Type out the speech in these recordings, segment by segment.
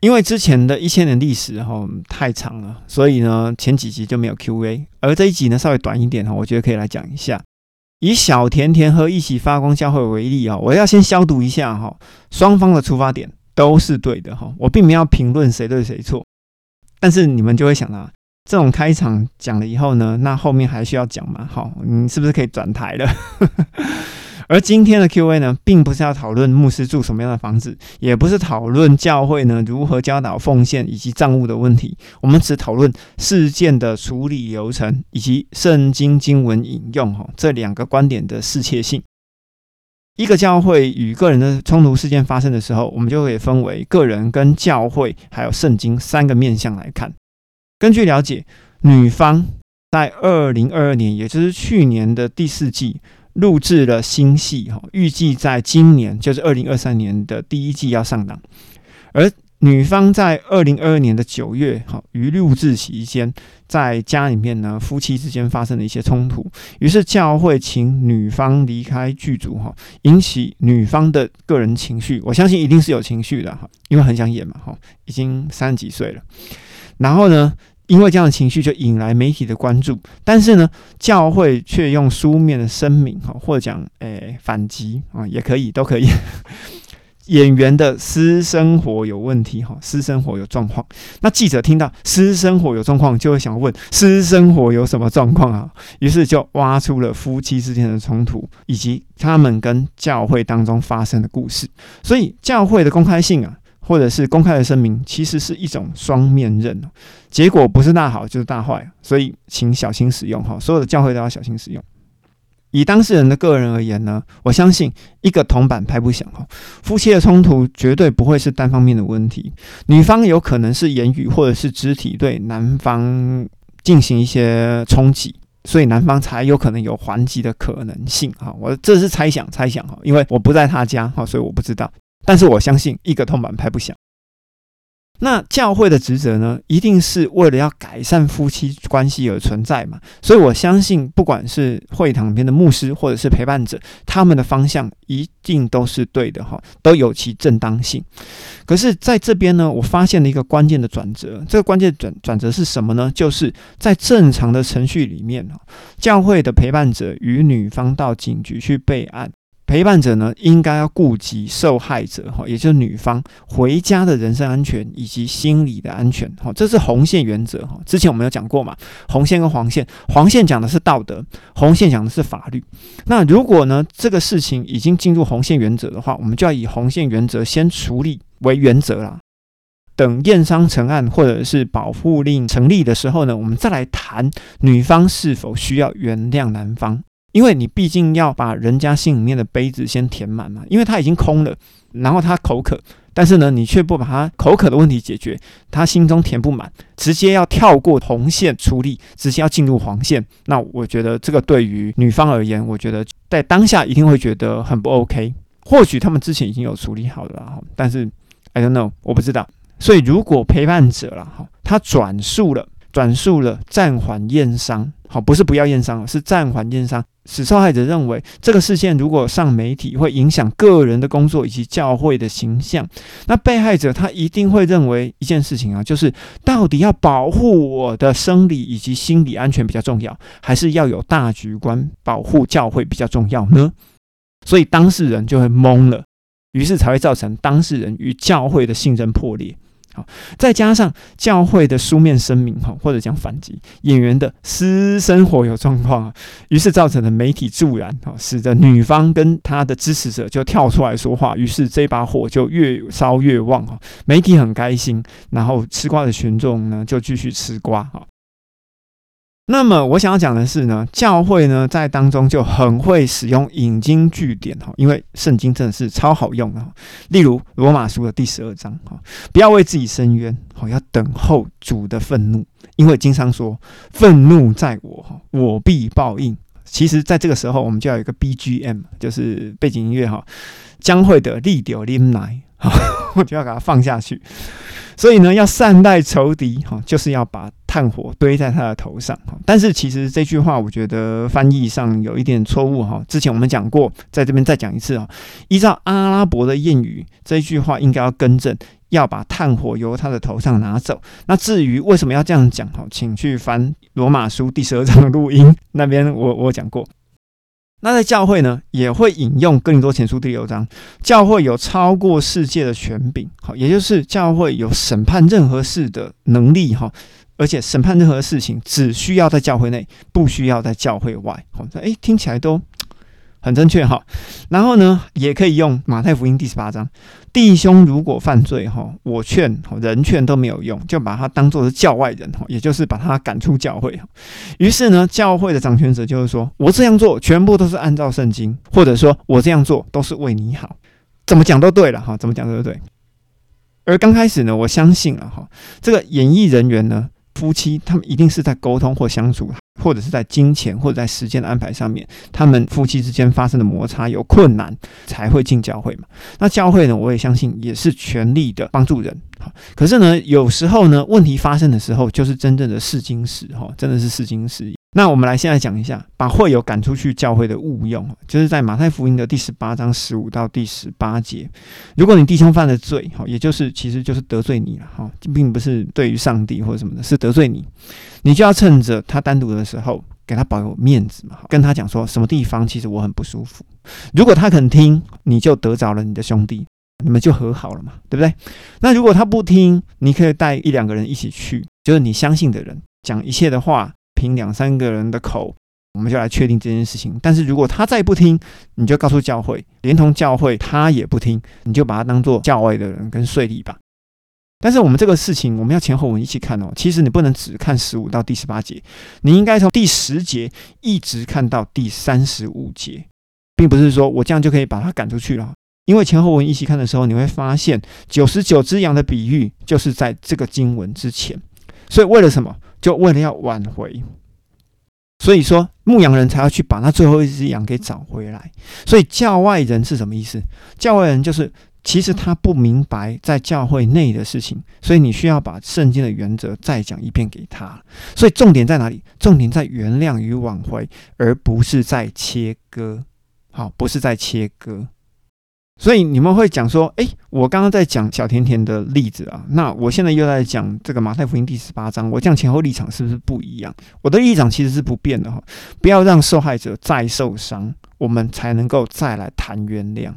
因为之前的一千年历史哈太长了，所以呢前几集就没有 Q&A，而这一集呢稍微短一点哈，我觉得可以来讲一下。以小甜甜和一起发光教会为例啊，我要先消毒一下哈，双方的出发点都是对的哈，我并没有评论谁对谁错，但是你们就会想啊，这种开场讲了以后呢，那后面还需要讲吗？好，你是不是可以转台了？而今天的 Q&A 呢，并不是要讨论牧师住什么样的房子，也不是讨论教会呢如何教导奉献以及账务的问题。我们只讨论事件的处理流程以及圣经经文引用哈这两个观点的适切性。一个教会与个人的冲突事件发生的时候，我们就可以分为个人、跟教会还有圣经三个面向来看。根据了解，女方在二零二二年，也就是去年的第四季。录制了新戏哈，预计在今年，就是二零二三年的第一季要上档。而女方在二零二二年的九月哈，于录制期间，在家里面呢，夫妻之间发生了一些冲突，于是教会请女方离开剧组哈，引起女方的个人情绪。我相信一定是有情绪的哈，因为很想演嘛哈，已经三十几岁了。然后呢？因为这样的情绪就引来媒体的关注，但是呢，教会却用书面的声明哈，或者讲诶反击啊，也可以，都可以。演员的私生活有问题哈，私生活有状况。那记者听到私生活有状况，就会想问私生活有什么状况啊？于是就挖出了夫妻之间的冲突，以及他们跟教会当中发生的故事。所以教会的公开性啊。或者是公开的声明，其实是一种双面刃结果不是大好就是大坏，所以请小心使用哈。所有的教会都要小心使用。以当事人的个人而言呢，我相信一个铜板拍不响哈。夫妻的冲突绝对不会是单方面的问题，女方有可能是言语或者是肢体对男方进行一些冲击，所以男方才有可能有还击的可能性哈。我这是猜想，猜想哈，因为我不在他家哈，所以我不知道。但是我相信一个铜板拍不响。那教会的职责呢，一定是为了要改善夫妻关系而存在嘛？所以我相信，不管是会堂边的牧师或者是陪伴者，他们的方向一定都是对的哈，都有其正当性。可是在这边呢，我发现了一个关键的转折。这个关键转转折是什么呢？就是在正常的程序里面教会的陪伴者与女方到警局去备案。陪伴者呢，应该要顾及受害者哈，也就是女方回家的人身安全以及心理的安全哈，这是红线原则哈。之前我们有讲过嘛，红线跟黄线，黄线讲的是道德，红线讲的是法律。那如果呢，这个事情已经进入红线原则的话，我们就要以红线原则先处理为原则啦。等验伤成案或者是保护令成立的时候呢，我们再来谈女方是否需要原谅男方。因为你毕竟要把人家心里面的杯子先填满嘛，因为他已经空了，然后他口渴，但是呢，你却不把他口渴的问题解决，他心中填不满，直接要跳过红线处理，直接要进入黄线，那我觉得这个对于女方而言，我觉得在当下一定会觉得很不 OK。或许他们之前已经有处理好了哈，但是 I don't know，我不知道。所以如果陪伴者了哈，他转述了。转述了暂缓验伤，好，不是不要验伤，是暂缓验伤。使受害者认为这个事件如果上媒体，会影响个人的工作以及教会的形象。那被害者他一定会认为一件事情啊，就是到底要保护我的生理以及心理安全比较重要，还是要有大局观保护教会比较重要呢？所以当事人就会懵了，于是才会造成当事人与教会的信任破裂。好再加上教会的书面声明哈，或者讲反击演员的私生活有状况啊，于是造成了媒体助燃啊，使得女方跟她的支持者就跳出来说话，于是这把火就越烧越旺哈，媒体很开心，然后吃瓜的群众呢就继续吃瓜哈。那么我想要讲的是呢，教会呢在当中就很会使用引经据典哈，因为圣经真的是超好用的。例如罗马书的第十二章哈，不要为自己伸冤，好要等候主的愤怒，因为经常说愤怒在我哈，我必报应。其实在这个时候，我们就要有一个 BGM，就是背景音乐哈，将会的利丢林来，好 我就要给它放下去。所以呢，要善待仇敌哈，就是要把炭火堆在他的头上。但是其实这句话，我觉得翻译上有一点错误哈。之前我们讲过，在这边再讲一次啊。依照阿拉伯的谚语，这句话应该要更正，要把炭火由他的头上拿走。那至于为什么要这样讲哈，请去翻罗马书第十二章的录音，那边我我讲过。那在教会呢，也会引用更多前书第六章，教会有超过世界的权柄，好，也就是教会有审判任何事的能力哈，而且审判任何事情只需要在教会内，不需要在教会外。好，诶，听起来都。很正确哈，然后呢，也可以用马太福音第十八章，弟兄如果犯罪哈，我劝人劝都没有用，就把他当做是教外人哈，也就是把他赶出教会。于是呢，教会的掌权者就是说我这样做全部都是按照圣经，或者说我这样做都是为你好，怎么讲都对了哈，怎么讲都对。而刚开始呢，我相信了哈，这个演艺人员呢。夫妻他们一定是在沟通或相处，或者是在金钱或者在时间的安排上面，他们夫妻之间发生的摩擦有困难，才会进教会嘛。那教会呢，我也相信也是全力的帮助人。好，可是呢，有时候呢，问题发生的时候，就是真正的试金石哈，真的是试金石。那我们来现在讲一下，把会友赶出去教会的误用，就是在马太福音的第十八章十五到第十八节。如果你弟兄犯了罪，哈，也就是其实就是得罪你了，哈，并不是对于上帝或者什么的，是得罪你，你就要趁着他单独的时候，给他保有面子嘛，跟他讲说什么地方其实我很不舒服。如果他肯听，你就得着了你的兄弟，你们就和好了嘛，对不对？那如果他不听，你可以带一两个人一起去，就是你相信的人，讲一切的话。凭两三个人的口，我们就来确定这件事情。但是如果他再不听，你就告诉教会，连同教会他也不听，你就把他当做教外的人跟税吏吧。但是我们这个事情，我们要前后文一起看哦。其实你不能只看十五到第十八节，你应该从第十节一直看到第三十五节，并不是说我这样就可以把他赶出去了。因为前后文一起看的时候，你会发现九十九只羊的比喻就是在这个经文之前。所以为了什么？就为了要挽回，所以说牧羊人才要去把那最后一只羊给找回来。所以教外人是什么意思？教外人就是其实他不明白在教会内的事情，所以你需要把圣经的原则再讲一遍给他。所以重点在哪里？重点在原谅与挽回，而不是在切割。好，不是在切割。所以你们会讲说，诶，我刚刚在讲小甜甜的例子啊，那我现在又在讲这个马太福音第十八章，我这样前后立场是不是不一样？我的立场其实是不变的哈，不要让受害者再受伤，我们才能够再来谈原谅，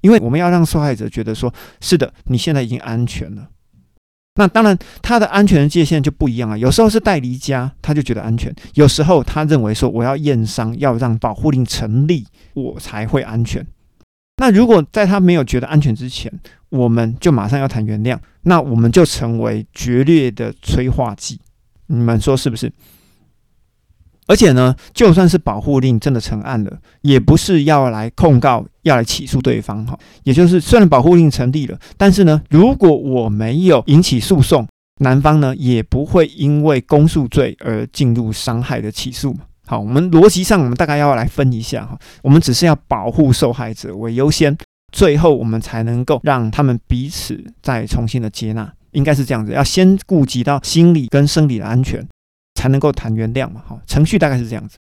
因为我们要让受害者觉得说，是的，你现在已经安全了。那当然，他的安全的界限就不一样啊。有时候是带离家，他就觉得安全；有时候他认为说，我要验伤，要让保护令成立，我才会安全。那如果在他没有觉得安全之前，我们就马上要谈原谅，那我们就成为决裂的催化剂。你们说是不是？而且呢，就算是保护令真的成案了，也不是要来控告、要来起诉对方哈。也就是虽然保护令成立了，但是呢，如果我没有引起诉讼，男方呢也不会因为公诉罪而进入伤害的起诉嘛。好，我们逻辑上，我们大概要来分一下哈。我们只是要保护受害者为优先，最后我们才能够让他们彼此再重新的接纳，应该是这样子。要先顾及到心理跟生理的安全，才能够谈原谅嘛。哈，程序大概是这样子。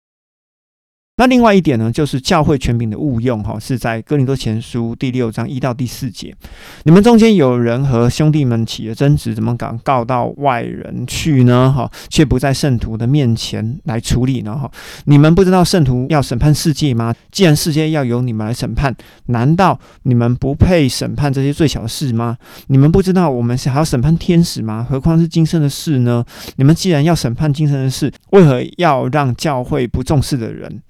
那另外一点呢，就是教会权柄的误用，哈，是在哥林多前书第六章一到第四节。你们中间有人和兄弟们起了争执，怎么敢告到外人去呢？哈，却不在圣徒的面前来处理呢？哈，你们不知道圣徒要审判世界吗？既然世界要由你们来审判，难道你们不配审判这些最小的事吗？你们不知道我们是还要审判天使吗？何况是今生的事呢？你们既然要审判今生的事，为何要让教会不重视的人？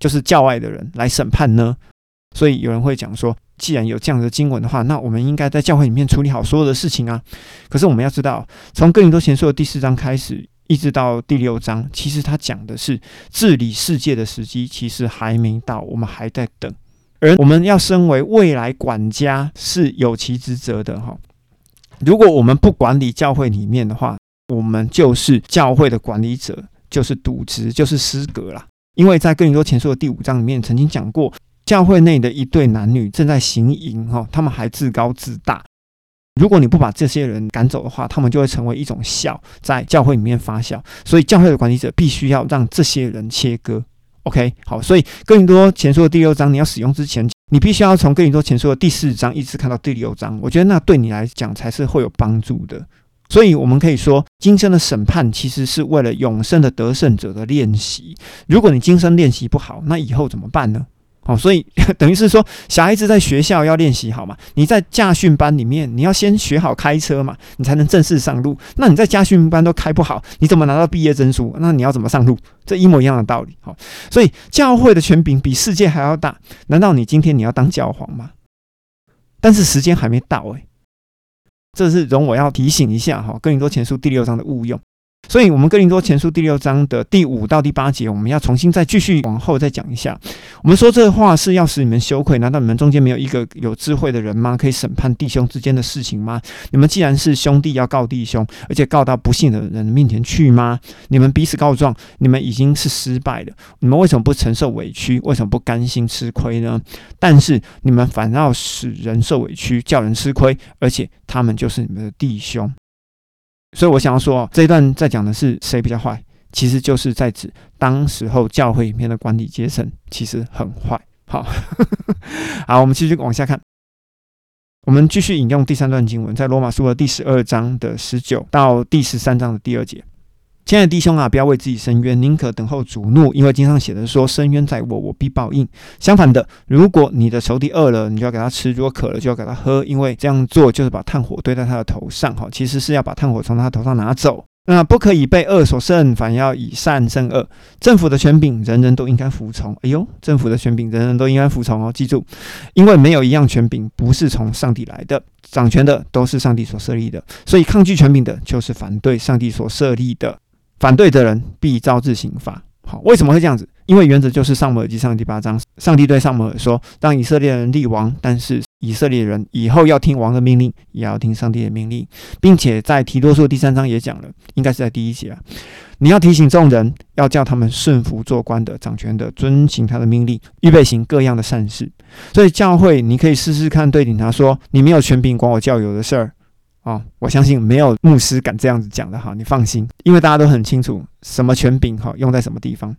就是教外的人来审判呢，所以有人会讲说，既然有这样的经文的话，那我们应该在教会里面处理好所有的事情啊。可是我们要知道，从哥林多前书的第四章开始，一直到第六章，其实他讲的是治理世界的时机，其实还没到，我们还在等。而我们要身为未来管家是有其职责的哈。如果我们不管理教会里面的话，我们就是教会的管理者，就是渎职，就是失格了。因为在哥林多前书的第五章里面曾经讲过，教会内的一对男女正在行淫，哈，他们还自高自大。如果你不把这些人赶走的话，他们就会成为一种笑，在教会里面发笑。所以教会的管理者必须要让这些人切割。OK，好，所以哥林多前书的第六章你要使用之前，你必须要从哥林多前书的第四章一直看到第六章，我觉得那对你来讲才是会有帮助的。所以我们可以说，今生的审判其实是为了永生的得胜者的练习。如果你今生练习不好，那以后怎么办呢？好，所以等于是说，小孩子在学校要练习好嘛？你在驾训班里面，你要先学好开车嘛，你才能正式上路。那你在驾训班都开不好，你怎么拿到毕业证书？那你要怎么上路？这一模一样的道理。好，所以教会的权柄比世界还要大。难道你今天你要当教皇吗？但是时间还没到诶。这是容我要提醒一下哈，《哥林多前书》第六章的误用。所以，我们哥林多前书第六章的第五到第八节，我们要重新再继续往后再讲一下。我们说这话是要使你们羞愧，难道你们中间没有一个有智慧的人吗？可以审判弟兄之间的事情吗？你们既然是兄弟，要告弟兄，而且告到不信的人面前去吗？你们彼此告状，你们已经是失败的。你们为什么不承受委屈？为什么不甘心吃亏呢？但是你们反倒使人受委屈，叫人吃亏，而且他们就是你们的弟兄。所以我想要说，这一段在讲的是谁比较坏，其实就是在指当时候教会里面的管理阶层其实很坏。好，好，我们继续往下看，我们继续引用第三段经文，在罗马书的第十二章的十九到第十三章的第二节。亲爱的弟兄啊，不要为自己伸冤，宁可等候主怒，因为经上写的说：“伸冤在我，我必报应。”相反的，如果你的仇敌饿了，你就要给他吃；如果渴了，就要给他喝，因为这样做就是把炭火堆在他的头上。哈，其实是要把炭火从他头上拿走。那不可以被恶所胜，反要以善胜恶。政府的权柄，人人都应该服从。哎呦，政府的权柄，人人都应该服从哦。记住，因为没有一样权柄不是从上帝来的，掌权的都是上帝所设立的。所以抗拒权柄的，就是反对上帝所设立的。反对的人必招致刑罚。好，为什么会这样子？因为原则就是上母耳记上第八章，上帝对上母耳说：“当以色列人立王，但是以色列人以后要听王的命令，也要听上帝的命令，并且在提多书第三章也讲了，应该是在第一节啊。你要提醒众人，要叫他们顺服做官的、掌权的，遵行他的命令，预备行各样的善事。所以教会，你可以试试看，对警察说：你没有权柄管我教友的事儿。”哦，我相信没有牧师敢这样子讲的哈，你放心，因为大家都很清楚什么权柄哈用在什么地方。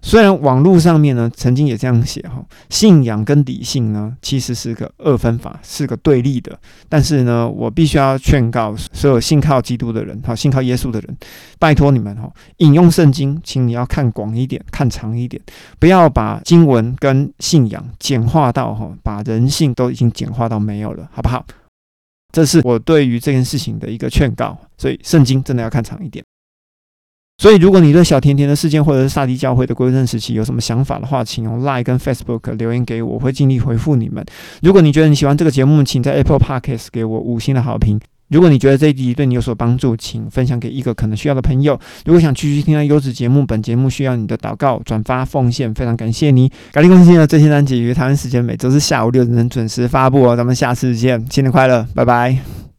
虽然网络上面呢曾经也这样写哈，信仰跟理性呢其实是个二分法，是个对立的。但是呢，我必须要劝告所有信靠基督的人，哈，信靠耶稣的人，拜托你们哈，引用圣经，请你要看广一点，看长一点，不要把经文跟信仰简化到哈，把人性都已经简化到没有了，好不好？这是我对于这件事情的一个劝告，所以圣经真的要看长一点。所以，如果你对小甜甜的事件或者是萨迪教会的归正时期有什么想法的话，请用 Line 跟 Facebook 留言给我，我会尽力回复你们。如果你觉得你喜欢这个节目，请在 Apple Podcast 给我五星的好评。如果你觉得这一集对你有所帮助，请分享给一个可能需要的朋友。如果想继续听到优质节目，本节目需要你的祷告、转发、奉献，非常感谢你。感谢更新的最新单集于台湾时间每周四下午六点准时发布哦。咱们下次见，新年快乐，拜拜。